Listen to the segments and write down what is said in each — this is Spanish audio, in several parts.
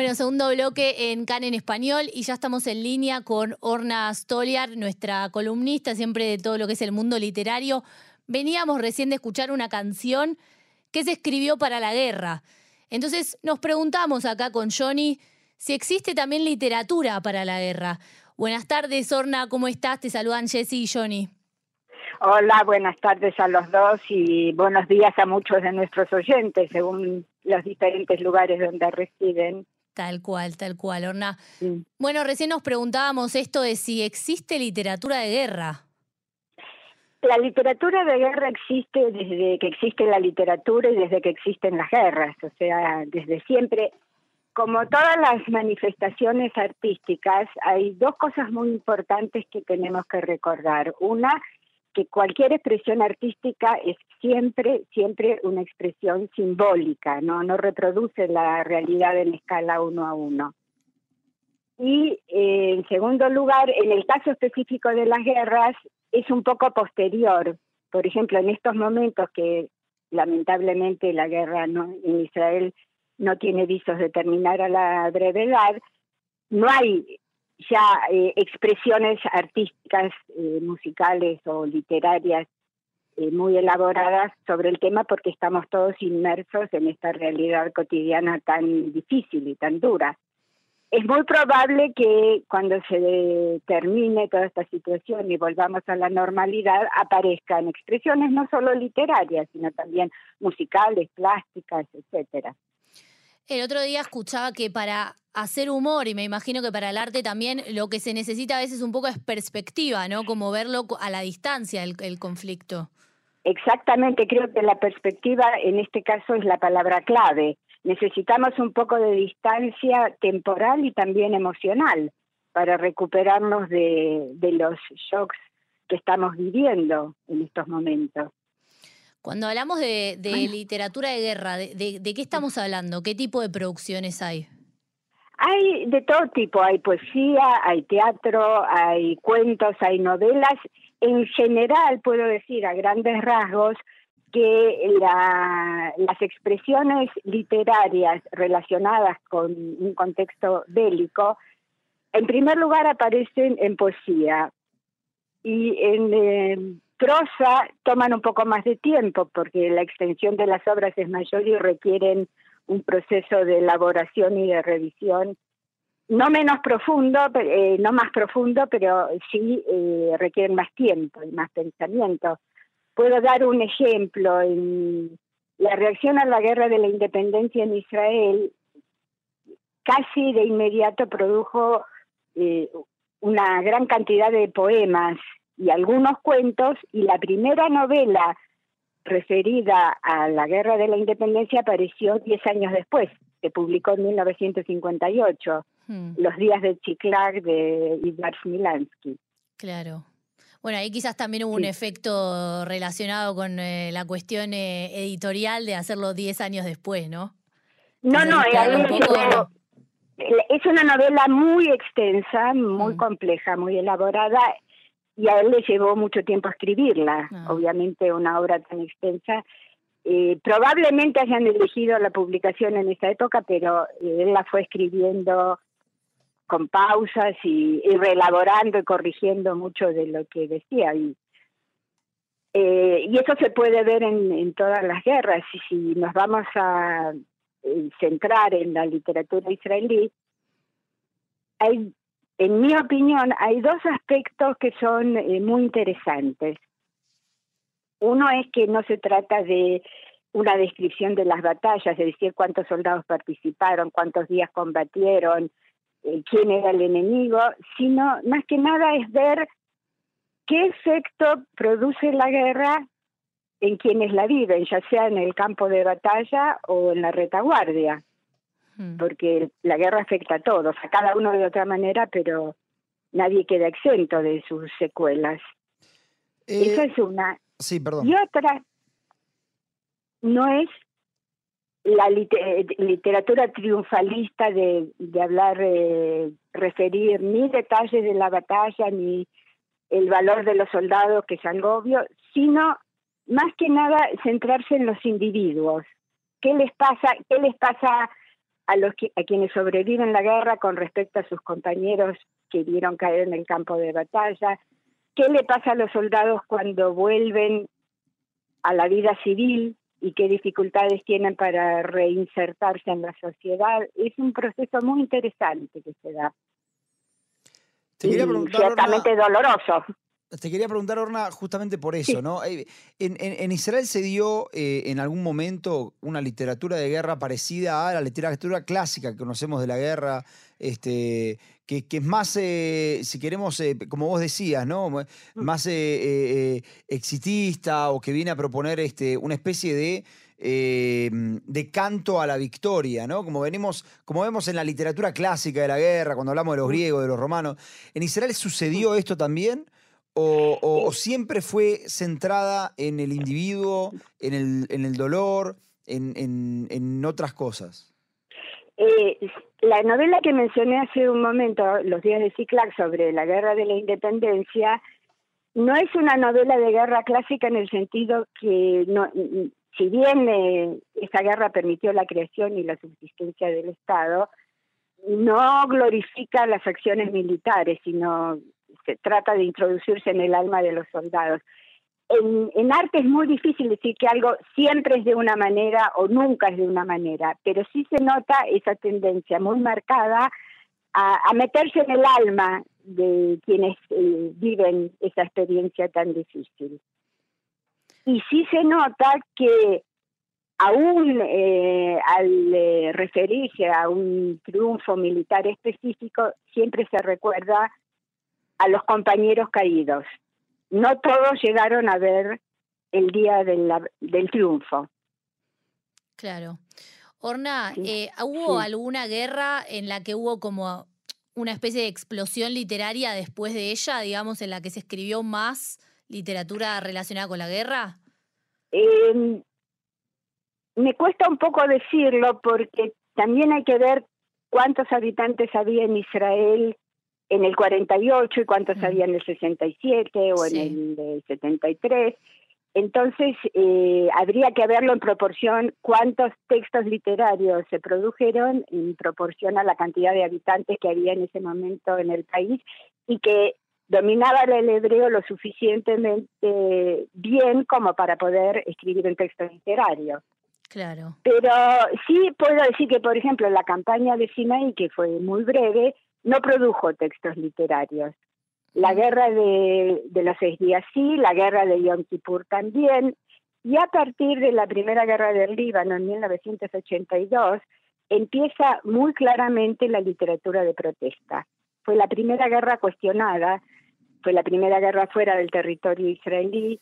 Bueno, segundo bloque en CAN en español y ya estamos en línea con Orna Stoliar, nuestra columnista siempre de todo lo que es el mundo literario. Veníamos recién de escuchar una canción que se escribió para la guerra. Entonces nos preguntamos acá con Johnny si existe también literatura para la guerra. Buenas tardes, Orna, ¿cómo estás? Te saludan Jesse y Johnny. Hola, buenas tardes a los dos y buenos días a muchos de nuestros oyentes, según los diferentes lugares donde residen. Tal cual, tal cual, Orna. Bueno, recién nos preguntábamos esto de si existe literatura de guerra. La literatura de guerra existe desde que existe la literatura y desde que existen las guerras, o sea, desde siempre. Como todas las manifestaciones artísticas, hay dos cosas muy importantes que tenemos que recordar. Una que cualquier expresión artística es siempre, siempre una expresión simbólica, no, no reproduce la realidad en escala uno a uno. Y eh, en segundo lugar, en el caso específico de las guerras, es un poco posterior. Por ejemplo, en estos momentos que lamentablemente la guerra ¿no? en Israel no tiene visos de terminar a la brevedad, no hay ya eh, expresiones artísticas, eh, musicales o literarias eh, muy elaboradas sobre el tema porque estamos todos inmersos en esta realidad cotidiana tan difícil y tan dura. Es muy probable que cuando se termine toda esta situación y volvamos a la normalidad aparezcan expresiones no solo literarias, sino también musicales, plásticas, etcétera. El otro día escuchaba que para hacer humor, y me imagino que para el arte también, lo que se necesita a veces un poco es perspectiva, ¿no? Como verlo a la distancia, el, conflicto. Exactamente, creo que la perspectiva en este caso es la palabra clave. Necesitamos un poco de distancia temporal y también emocional para recuperarnos de los shocks que estamos viviendo en estos momentos. Cuando hablamos de, literatura de guerra, de, qué estamos hablando? ¿Qué tipo de producciones hay? Hay de todo tipo, hay poesía, hay teatro, hay cuentos, hay novelas. En general, puedo decir a grandes rasgos que las expresiones literarias relacionadas con un contexto bélico, en primer lugar aparecen en poesía y en, eh, prosa toman un poco más de tiempo porque la extensión de las obras es mayor y requieren un proceso de elaboración y de revisión no menos profundo, eh, no más profundo, pero sí eh, requieren más tiempo y más pensamiento. Puedo dar un ejemplo. En la reacción a la guerra de la independencia en Israel casi de inmediato produjo eh, una gran cantidad de poemas y algunos cuentos, y la primera novela referida a la Guerra de la Independencia apareció diez años después, se publicó en 1958, hmm. Los días de Chiklag de Ivar Smilansky. Claro. Bueno, ahí quizás también hubo un efecto relacionado con eh, la cuestión eh, editorial de hacerlo diez años después, ¿no? No, no, es una novela muy extensa, muy hmm. compleja, muy elaborada y a él le llevó mucho tiempo escribirla, ah. obviamente una obra tan extensa. Eh, probablemente hayan elegido la publicación en esa época, pero eh, él la fue escribiendo con pausas y, y, reelaborando y corrigiendo mucho de lo que decía. Y, eh, y eso se puede ver en, en, todas las guerras. Y si nos vamos a centrar en la literatura israelí, hay en mi opinión, hay dos aspectos que son eh, muy interesantes. Uno es que no se trata de una descripción de las batallas, es decir, cuántos soldados participaron, cuántos días combatieron, eh, quién era el enemigo, sino más que nada es ver qué efecto produce la guerra en quienes la viven, ya sea en el campo de batalla o en la retaguardia. Mm. porque la guerra afecta a todos, a cada uno de otra manera, pero nadie queda exento de sus secuelas. Eh, Esa es una. Sí, perdón. Y otra no es la literatura triunfalista de, de hablar, eh, referir ni detalles de la batalla, ni el valor de los soldados, que es algo obvio, sino más que nada centrarse en los individuos. ¿Qué les pasa, qué les pasa a, los a quienes sobreviven la guerra con respecto a sus compañeros que vieron caer en el campo de batalla, qué le pasa a los soldados cuando vuelven a la vida civil y qué dificultades tienen para reinsertarse en la sociedad. Es un proceso muy interesante que se da. ciertamente doloroso. Te quería preguntar, Orna, justamente por eso, ¿no? Eh, en, Israel se dio eh, en algún momento una literatura de guerra parecida a la literatura clásica que conocemos de la guerra, este, que, es más, eh, si queremos, como vos decías, ¿no? Mm. Más exitista o que viene a proponer este, una especie de de canto a la victoria, ¿no? Como venimos, como vemos en la literatura clásica de la guerra, cuando hablamos de los mm. griegos, de los romanos. ¿En Israel sucedió esto también? O, siempre fue centrada en el individuo, en el, en el dolor, en, en, otras cosas? Eh, la novela que mencioné hace un momento, Los días de Ciclac, sobre la guerra de la independencia, no es una novela de guerra clásica en el sentido que, no, si bien eh, esa guerra permitió la creación y la subsistencia del Estado, no glorifica las acciones militares, sino trata de introducirse en el alma de los soldados. En, arte es muy difícil decir que algo siempre es de una manera o nunca es de una manera, pero sí se nota esa tendencia muy marcada a, meterse en el alma de quienes eh, viven esa experiencia tan difícil. Y sí se nota que aún eh, al eh, referirse a un triunfo militar específico, siempre se recuerda a los compañeros caídos. No todos llegaron a ver el día del triunfo. Claro. Orna, eh, ¿hubo alguna guerra en la que hubo como una especie de explosión literaria después de ella, digamos, en la que se escribió más literatura relacionada con la guerra? Em, me cuesta un poco decirlo porque también hay que ver cuántos habitantes había en Israel en el 48 y cuántos había en el 67 o en el, 73. Entonces, eh, habría que verlo en proporción cuántos textos literarios se produjeron en proporción a la cantidad de habitantes que había en ese momento en el país y que dominaban el hebreo lo suficientemente bien como para poder escribir un texto literario. Claro. Pero sí puedo decir que, por ejemplo, la campaña de Sinaí, que fue muy breve, no produjo textos literarios. La guerra de, los seis días sí, la guerra de Yom Kippur también, y a partir de la primera guerra del Líbano en 1982 empieza muy claramente la literatura de protesta. Fue la primera guerra cuestionada, fue la primera guerra fuera del territorio israelí,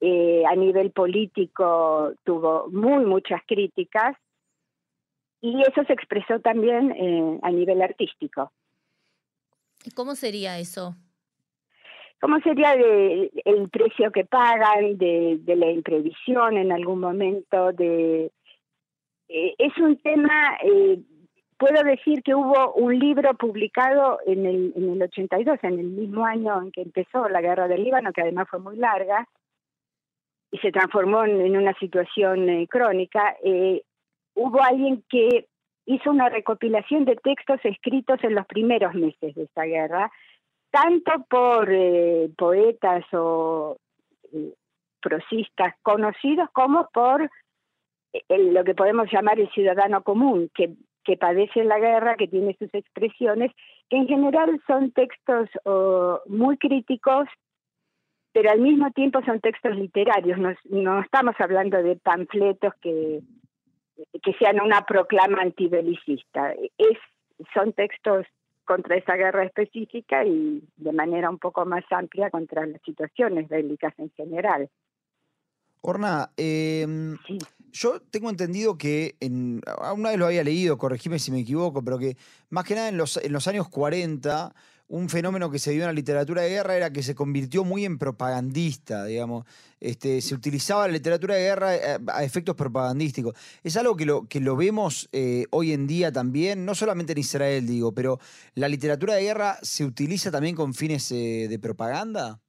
eh, a nivel político tuvo muy muchas críticas y eso se expresó también eh, a nivel artístico. ¿Cómo sería eso? ¿Cómo sería de, el precio que pagan, de, la imprevisión en algún momento? De, eh, es un tema, eh, puedo decir que hubo un libro publicado en el, en el 82, en el mismo año en que empezó la guerra del Líbano, que además fue muy larga, y se transformó en, una situación crónica hubo alguien que hizo una recopilación de textos escritos en los primeros meses de esta guerra, tanto por eh, poetas o eh, prosistas conocidos como por eh, lo que podemos llamar el ciudadano común, que, que padece la guerra, que tiene sus expresiones, que en general son textos muy críticos, pero al mismo tiempo son textos literarios, no estamos hablando de panfletos que que sean una proclama antibelicista. Es, son textos contra esa guerra específica y de manera un poco más amplia contra las situaciones bélicas en general. Orna, em, yo tengo entendido que, en, una vez lo había leído, corregime si me equivoco, pero que más que nada en los, en los años 40 un fenómeno que se dio en la literatura de guerra era que se convirtió muy en propagandista, digamos. Este, se utilizaba la literatura de guerra eh, a efectos propagandísticos. Es algo que lo, que lo vemos eh, hoy en día también, no solamente en Israel, digo, pero ¿la literatura de guerra se utiliza también con fines eh, de propaganda?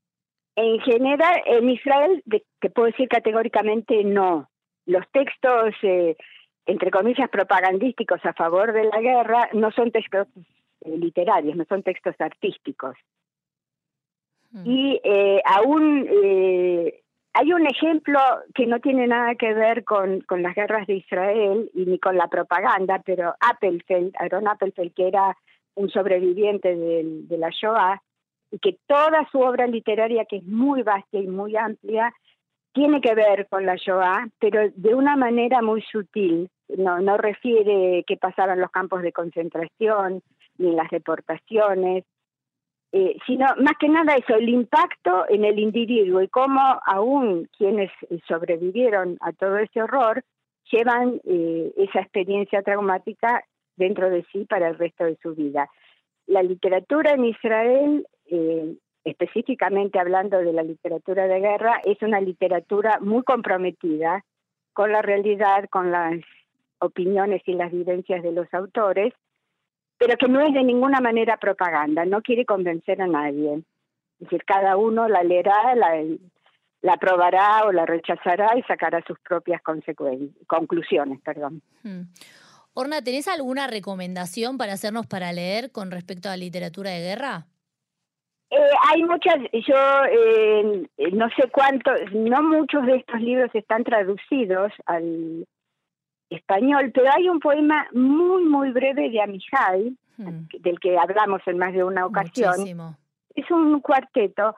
En general, en Israel, te puedo decir categóricamente no. Los textos entre comillas, propagandísticos a favor de la guerra, no son textos eh, literarios, no son textos artísticos. Hmm. Y eh, aún eh, hay un ejemplo que no tiene nada que ver con, con las guerras de Israel y ni con la propaganda, pero Appelfeld, Aaron Appelfeld, que era un sobreviviente de, de la Shoah, y que toda su obra literaria, que es muy vasta y muy amplia, tiene que ver con la Shoah, pero de una manera muy sutil. No, no refiere qué pasaba en los campos de concentración, ni las deportaciones, eh, sino más que nada eso, el impacto en el individuo y cómo aún quienes sobrevivieron a todo ese horror llevan eh, esa experiencia traumática dentro de sí para el resto de su vida. La literatura en Israel, eh, específicamente hablando de la literatura de guerra, es una literatura muy comprometida con la realidad, con las opiniones y las vivencias de los autores, pero que no es de ninguna manera propaganda, no quiere convencer a nadie. Es decir, cada uno la leerá, la, la aprobará o la rechazará y sacará sus propias conclusiones. Perdón. Hmm. Orna, ¿tenés alguna recomendación para hacernos para leer con respecto a la literatura de guerra? Eh, hay muchas, yo eh, no sé cuántos, no muchos de estos libros están traducidos al, español, pero hay un poema muy, muy breve de Amijay, hmm. del que hablamos en más de una ocasión. Es un cuarteto,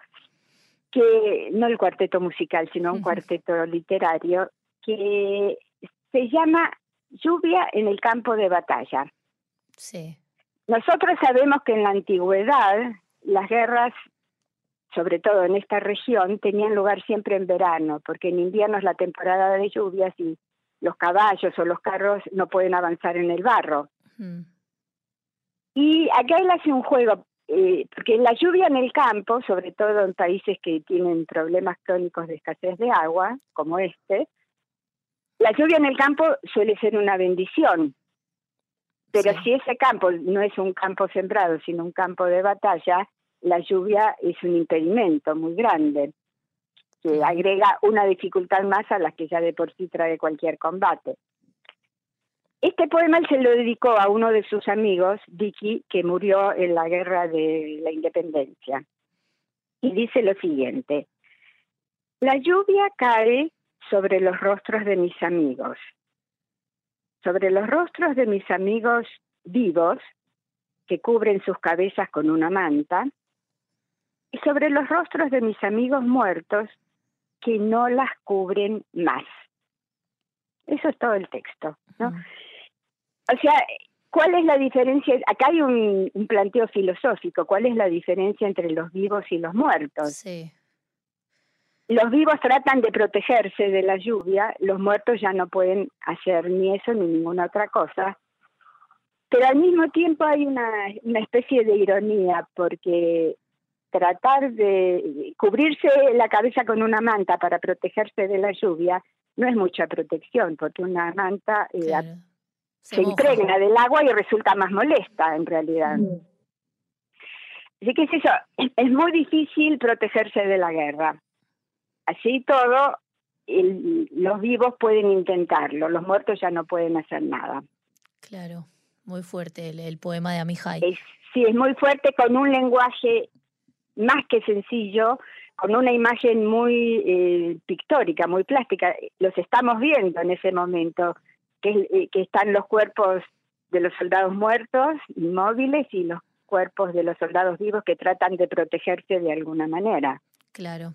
que no el cuarteto musical, sino un cuarteto literario, que se llama Lluvia en el campo de batalla. Sí. Nosotros sabemos que en la antigüedad las guerras, sobre todo en esta región, tenían lugar siempre en verano, porque en invierno es la temporada de lluvias y los caballos o los carros no pueden avanzar en el barro. Y acá él hace un juego, eh, porque la lluvia en el campo, sobre todo en países que tienen problemas crónicos de escasez de agua, como este, la lluvia en el campo suele ser una bendición. Pero si ese campo no es un campo sembrado, sino un campo de batalla, la lluvia es un impedimento muy grande que agrega una dificultad más a las que ya de por sí trae cualquier combate. Este poema se lo dedicó a uno de sus amigos, Vicky, que murió en la guerra de la independencia. Y dice lo siguiente, la lluvia cae sobre los rostros de mis amigos, sobre los rostros de mis amigos vivos, que cubren sus cabezas con una manta, y sobre los rostros de mis amigos muertos, que no las cubren más. Eso es todo el texto, ¿no? O sea, ¿cuál es la diferencia? Acá hay un, planteo filosófico. ¿Cuál es la diferencia entre los vivos y los muertos? Sí. Los vivos tratan de protegerse de la lluvia, los muertos ya no pueden hacer ni eso ni ninguna otra cosa. Pero al mismo tiempo hay una, una especie de ironía, porque tratar de cubrirse la cabeza con una manta para protegerse de la lluvia no es mucha protección, porque una manta eh, se, impregna del agua y resulta más molesta en realidad. Mm. Así que es eso, es muy difícil protegerse de la guerra. Así todo, los vivos pueden intentarlo, los muertos ya no pueden hacer nada. Claro, muy fuerte el, poema de Amijay. sí, es muy fuerte con un lenguaje más que sencillo, con una imagen muy eh, pictórica, muy plástica. Los estamos viendo en ese momento, que, eh, que están los cuerpos de los soldados muertos, inmóviles, y los cuerpos de los soldados vivos que tratan de protegerse de alguna manera. Claro.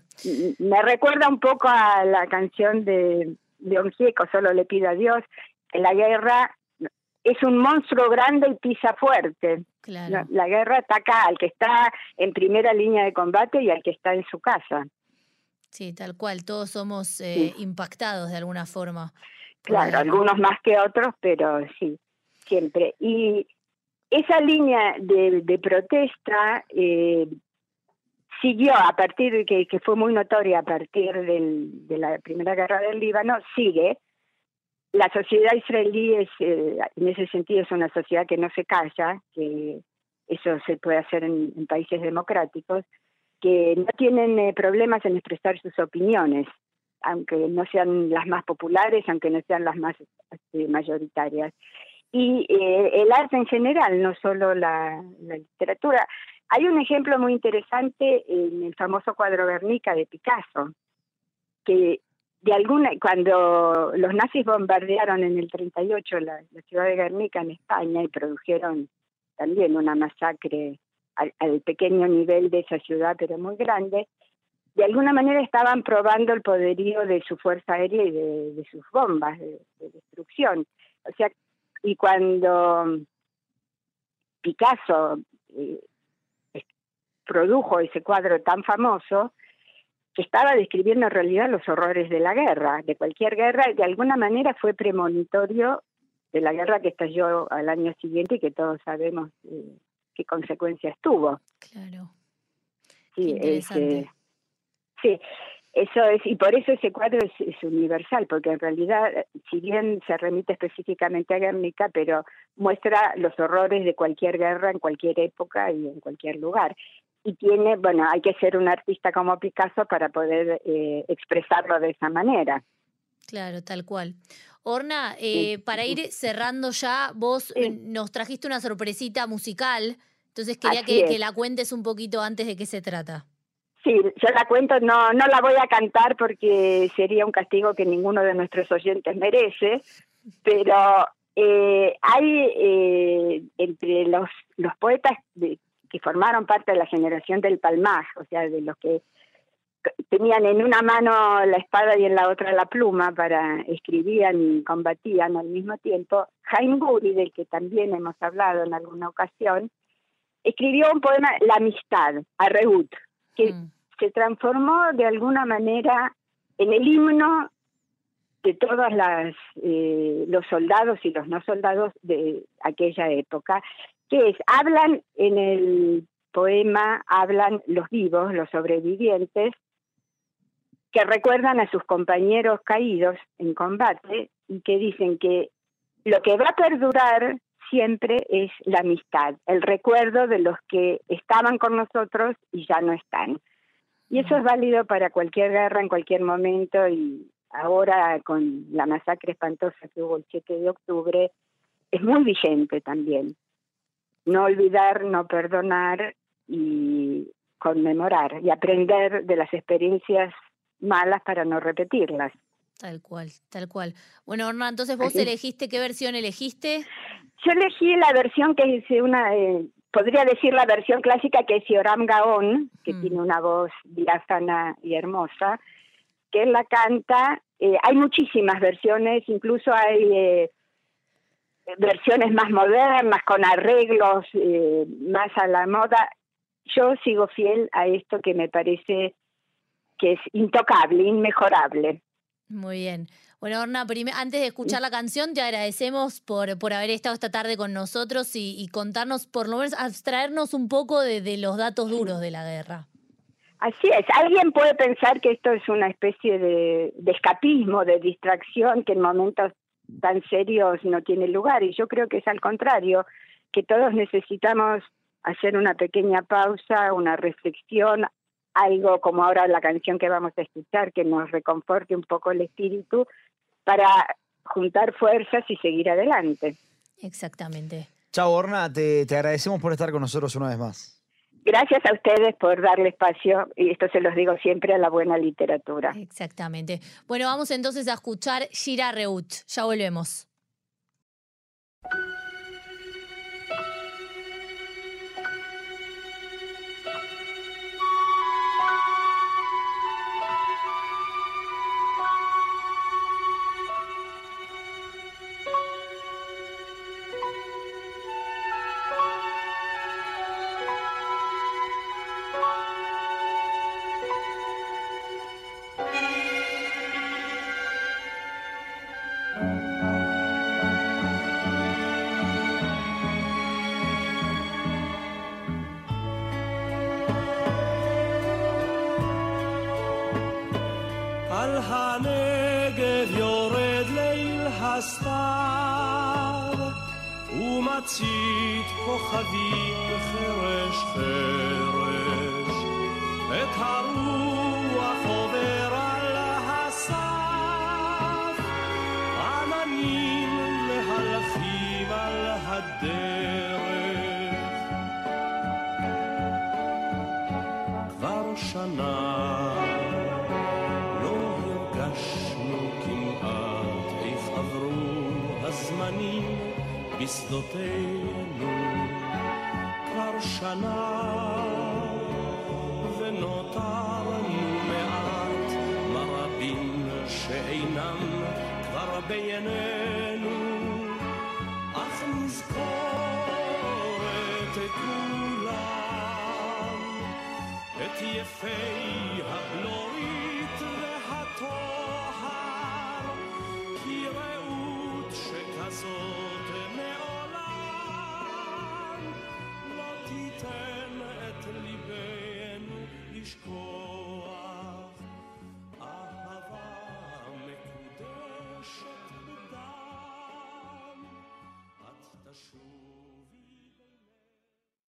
Me recuerda un poco a la canción de León Gieco, Solo le pido a Dios, que la guerra es un monstruo grande y pisa fuerte. La, guerra ataca al que está en primera línea de combate y al que está en su casa. Sí, tal cual, todos somos eh, impactados de alguna forma. Claro, algunos más que otros, pero sí, siempre. Y esa línea de, protesta eh, siguió a partir de que, que, fue muy notoria a partir del, de la primera guerra del Líbano, sigue la sociedad israelí es, eh, en ese sentido es una sociedad que no se calla, que eso se puede hacer en, países democráticos, que no tienen eh, problemas en expresar sus opiniones aunque no sean las más populares, aunque no sean las más este, mayoritarias. Y eh, el arte en general, no solo la, literatura. Hay un ejemplo muy interesante en el famoso cuadro Guernica de Picasso, que de alguna cuando los nazis bombardearon en el 38 la, la ciudad de Guernica en España y produjeron también una masacre al, pequeño nivel de esa ciudad, pero muy grande, de alguna manera estaban probando el poderío de su fuerza aérea y de, sus bombas de, destrucción. O sea, y cuando Picasso eh, produjo ese cuadro tan famoso, estaba describiendo en realidad los horrores de la guerra, de cualquier guerra, y de alguna manera fue premonitorio de la guerra que estalló al año siguiente y que todos sabemos eh, qué consecuencias tuvo. Claro. Sí, eso es, y por eso ese cuadro es, universal, porque en realidad, si bien se remite específicamente a Guernica, pero muestra los horrores de cualquier guerra en cualquier época y en cualquier lugar. Y tiene, bueno, hay que ser un artista como Picasso para poder eh, expresarlo de esa manera. Claro, tal cual. Orna, eh, para ir cerrando ya, vos nos trajiste una sorpresita musical, entonces quería que, la cuentes un poquito antes de qué se trata. Sí, yo la cuento, no, no la voy a cantar porque sería un castigo que ninguno de nuestros oyentes merece, pero eh, hay entre los, los poetas que formaron parte de la generación del Palmaj, o sea, de los que tenían en una mano la espada y en la otra la pluma para escribían y combatían al mismo tiempo, Jaime Guri, del que también hemos hablado en alguna ocasión, escribió un poema, La amistad, a Reut, que mm. se transformó de alguna manera en el himno de todos las, eh, los soldados y los no soldados de aquella época, que es, hablan en el poema, hablan los vivos, los sobrevivientes, que recuerdan a sus compañeros caídos en combate y que dicen que lo que va a perdurar siempre es la amistad, el recuerdo de los que estaban con nosotros y ya no están. Y eso es válido para cualquier guerra en cualquier momento y ahora con la masacre espantosa que hubo el 7 de octubre es muy vigente también. No olvidar, no perdonar y conmemorar y aprender de las experiencias malas para no repetirlas. Tal cual, tal cual. Bueno, Orna, entonces vos elegiste, ¿qué versión elegiste? Yo elegí la versión que es una, eh, podría decir la versión clásica que es Yoram Gaon, que mm. tiene una voz diáfana y hermosa, que la canta. Eh, hay muchísimas versiones, incluso hay eh, versiones más modernas, con arreglos más a la moda. Yo sigo fiel a esto que me parece que es intocable, inmejorable. Muy bien. Bueno, Orna, antes de escuchar la canción, te agradecemos por, por haber estado esta tarde con nosotros y, contarnos, por lo menos, abstraernos un poco de, los datos duros de la guerra. Así es, alguien puede pensar que esto es una especie de, de, escapismo, de distracción, que en momentos tan serios no tiene lugar, y yo creo que es al contrario, que todos necesitamos hacer una pequeña pausa, una reflexión, algo como ahora la canción que vamos a escuchar, que nos reconforte un poco el espíritu para juntar fuerzas y seguir adelante. Exactamente. Chao, Orna, te, te agradecemos por estar con nosotros una vez más. Gracias a ustedes por darle espacio, y esto se los digo siempre, a la buena literatura. Exactamente. Bueno, vamos entonces a escuchar Shira Reut. Ya volvemos. מצית כוכבי חרש חרש, את הרוח עובד בשדותינו כבר שנה ונותרנו מעט ברבים שאינם כבר בינינו אך נזכור